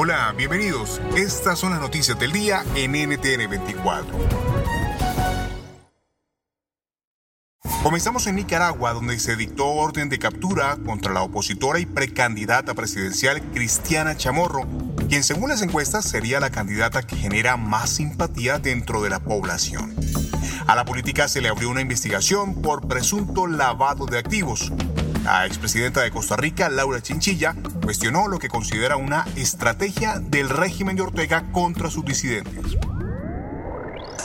Hola, bienvenidos. Estas son las noticias del día en NTN 24. Comenzamos en Nicaragua, donde se dictó orden de captura contra la opositora y precandidata presidencial Cristiana Chamorro, quien según las encuestas sería la candidata que genera más simpatía dentro de la población. A la política se le abrió una investigación por presunto lavado de activos. La expresidenta de Costa Rica, Laura Chinchilla, cuestionó lo que considera una estrategia del régimen de Ortega contra sus disidentes.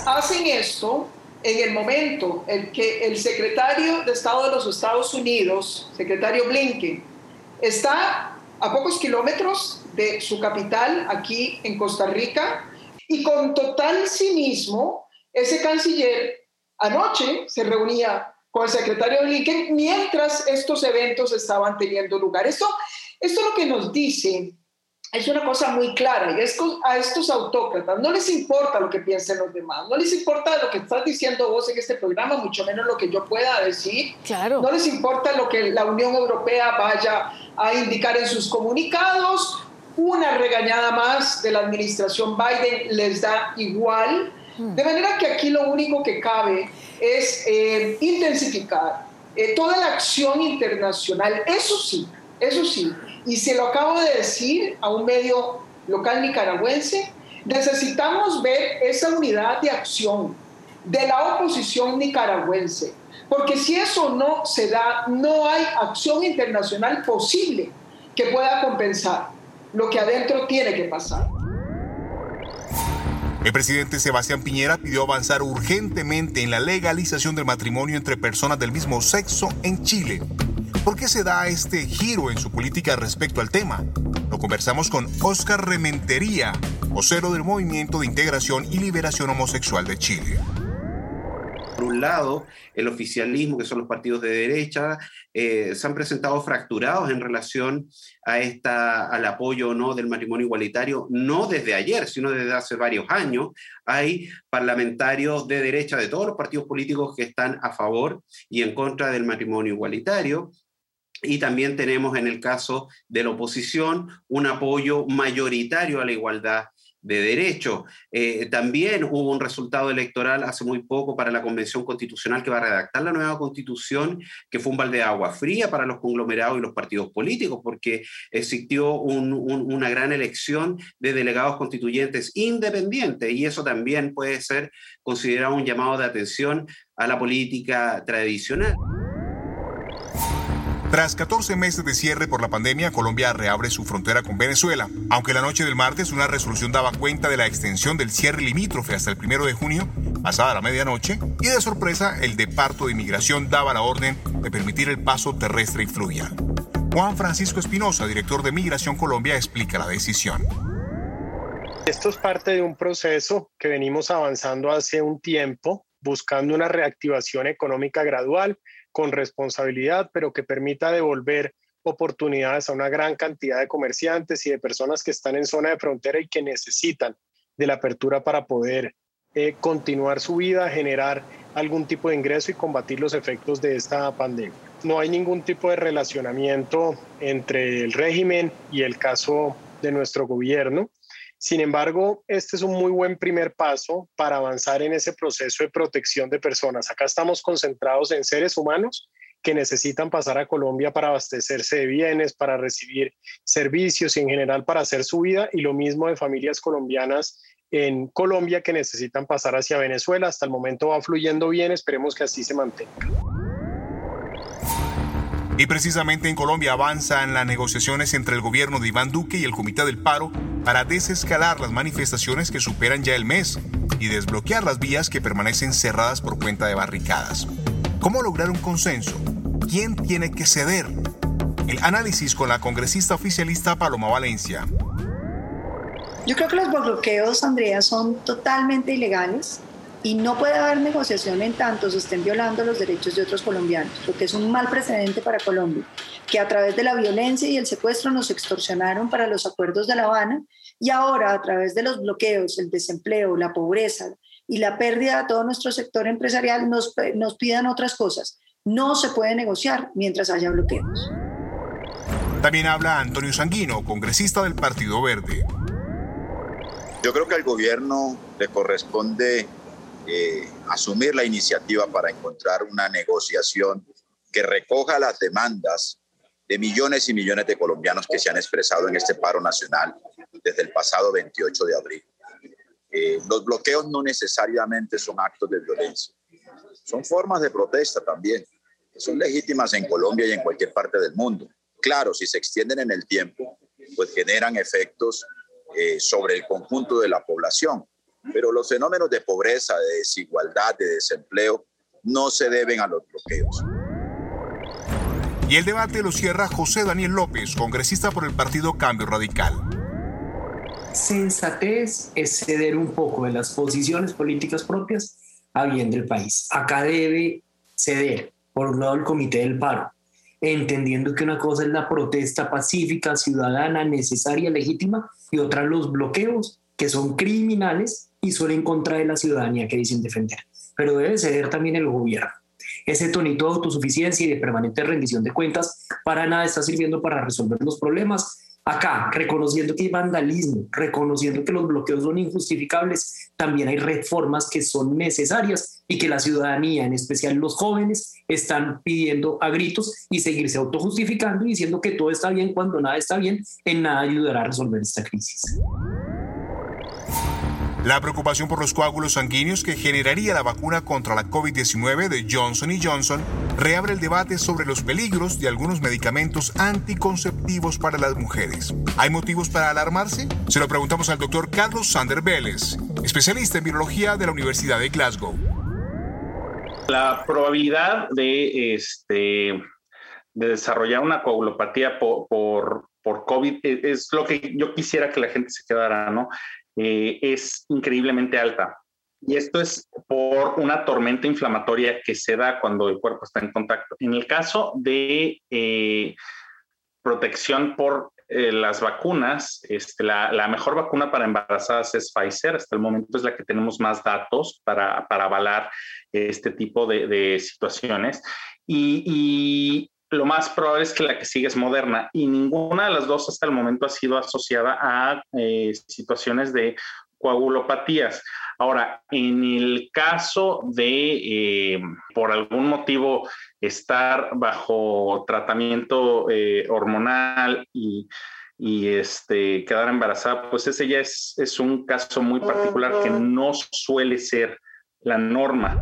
Hacen esto en el momento en que el secretario de Estado de los Estados Unidos, secretario Blinken, está a pocos kilómetros de su capital aquí en Costa Rica y con total cinismo, ese canciller anoche se reunía con el secretario Blinken mientras estos eventos estaban teniendo lugar. Esto, esto lo que nos dice es una cosa muy clara y es que a estos autócratas no les importa lo que piensen los demás, no les importa lo que estás diciendo vos en este programa, mucho menos lo que yo pueda decir. Claro. No les importa lo que la Unión Europea vaya a indicar en sus comunicados. Una regañada más de la administración Biden les da igual. De manera que aquí lo único que cabe es eh, intensificar eh, toda la acción internacional. Eso sí, eso sí. Y se lo acabo de decir a un medio local nicaragüense, necesitamos ver esa unidad de acción de la oposición nicaragüense. Porque si eso no se da, no hay acción internacional posible que pueda compensar lo que adentro tiene que pasar. El presidente Sebastián Piñera pidió avanzar urgentemente en la legalización del matrimonio entre personas del mismo sexo en Chile. ¿Por qué se da este giro en su política respecto al tema? Lo conversamos con Oscar Rementería, vocero del Movimiento de Integración y Liberación Homosexual de Chile un lado, el oficialismo, que son los partidos de derecha, eh, se han presentado fracturados en relación a esta, al apoyo o no del matrimonio igualitario, no desde ayer, sino desde hace varios años. Hay parlamentarios de derecha de todos los partidos políticos que están a favor y en contra del matrimonio igualitario. Y también tenemos en el caso de la oposición un apoyo mayoritario a la igualdad de derecho. Eh, también hubo un resultado electoral hace muy poco para la Convención Constitucional que va a redactar la nueva constitución, que fue un balde de agua fría para los conglomerados y los partidos políticos, porque existió una gran elección de delegados constituyentes independientes y eso también puede ser considerado un llamado de atención a la política tradicional. Tras 14 meses de cierre por la pandemia, Colombia reabre su frontera con Venezuela. Aunque la noche del martes una resolución daba cuenta de la extensión del cierre limítrofe hasta el primero de junio, pasada la medianoche, y de sorpresa el Departo de Inmigración daba la orden de permitir el paso terrestre y fluvial. Juan Francisco Espinosa, director de Migración Colombia, explica la decisión. Esto es parte de un proceso que venimos avanzando hace un tiempo, buscando una reactivación económica gradual con responsabilidad, pero que permita devolver oportunidades a una gran cantidad de comerciantes y de personas que están en zona de frontera y que necesitan de la apertura para poder eh, continuar su vida, generar algún tipo de ingreso y combatir los efectos de esta pandemia. No hay ningún tipo de relacionamiento entre el régimen y el caso de nuestro gobierno. Sin embargo, este es un muy buen primer paso para avanzar en ese proceso de protección de personas. Acá estamos concentrados en seres humanos que necesitan pasar a Colombia para abastecerse de bienes, para recibir servicios y en general para hacer su vida, y lo mismo de familias colombianas en Colombia que necesitan pasar hacia Venezuela. Hasta el momento va fluyendo bien, esperemos que así se mantenga. Y precisamente en Colombia avanzan las negociaciones entre el gobierno de Iván Duque y el Comité del Paro para desescalar las manifestaciones que superan ya el mes y desbloquear las vías que permanecen cerradas por cuenta de barricadas. ¿Cómo lograr un consenso? ¿Quién tiene que ceder? El análisis con la congresista oficialista Paloma Valencia. Yo creo que los bloqueos, Andrea, son totalmente ilegales y no puede haber negociación en tanto se estén violando los derechos de otros colombianos, lo que es un mal precedente para Colombia, que a través de la violencia y el secuestro nos extorsionaron para los acuerdos de La Habana y ahora a través de los bloqueos, el desempleo, la pobreza y la pérdida de todo nuestro sector empresarial nos, nos pidan otras cosas. No se puede negociar mientras haya bloqueos. También habla Antonio Sanguino, congresista del Partido Verde. Yo creo que al gobierno le corresponde eh, asumir la iniciativa para encontrar una negociación que recoja las demandas de millones y millones de colombianos que se han expresado en este paro nacional desde el pasado 28 de abril. Eh, los bloqueos no necesariamente son actos de violencia, son formas de protesta también, que son legítimas en Colombia y en cualquier parte del mundo. Claro, si se extienden en el tiempo, pues generan efectos eh, sobre el conjunto de la población. Pero los fenómenos de pobreza, de desigualdad, de desempleo, no se deben a los bloqueos. Y el debate lo cierra José Daniel López, congresista por el partido Cambio Radical. Sensatez es ceder un poco de las posiciones políticas propias a bien del país. Acá debe ceder, por un lado, el Comité del Paro, entendiendo que una cosa es la protesta pacífica, ciudadana, necesaria, legítima, y otra los bloqueos, que son criminales y son en contra de la ciudadanía que dicen defender. Pero debe ceder también el gobierno. Ese tonito de autosuficiencia y de permanente rendición de cuentas para nada está sirviendo para resolver los problemas Acá, reconociendo que hay vandalismo, reconociendo que los bloqueos son injustificables, también hay reformas que son necesarias y que la ciudadanía, en especial los jóvenes, están pidiendo a gritos y seguirse autojustificando y diciendo que todo está bien cuando nada está bien, en nada ayudará a resolver esta crisis. La preocupación por los coágulos sanguíneos que generaría la vacuna contra la COVID-19 de Johnson Johnson reabre el debate sobre los peligros de algunos medicamentos anticonceptivos para las mujeres. ¿Hay motivos para alarmarse? Se lo preguntamos al doctor Carlos Sander Vélez, especialista en virología de la Universidad de Glasgow. La probabilidad de, este, de desarrollar una coagulopatía por, por, por COVID es lo que yo quisiera que la gente se quedara, ¿no? Eh, es increíblemente alta. Y esto es por una tormenta inflamatoria que se da cuando el cuerpo está en contacto. En el caso de eh, protección por eh, las vacunas, este, la, mejor vacuna para embarazadas es Pfizer. Hasta el momento es la que tenemos más datos para, para avalar este tipo de, situaciones. y, lo más probable es que la que sigue es moderna y ninguna de las dos hasta el momento ha sido asociada a eh, situaciones de coagulopatías. Ahora, en el caso de, eh, por algún motivo, estar bajo tratamiento eh, hormonal y, este, quedar embarazada, pues ese ya es, es un caso muy particular que no suele ser la norma.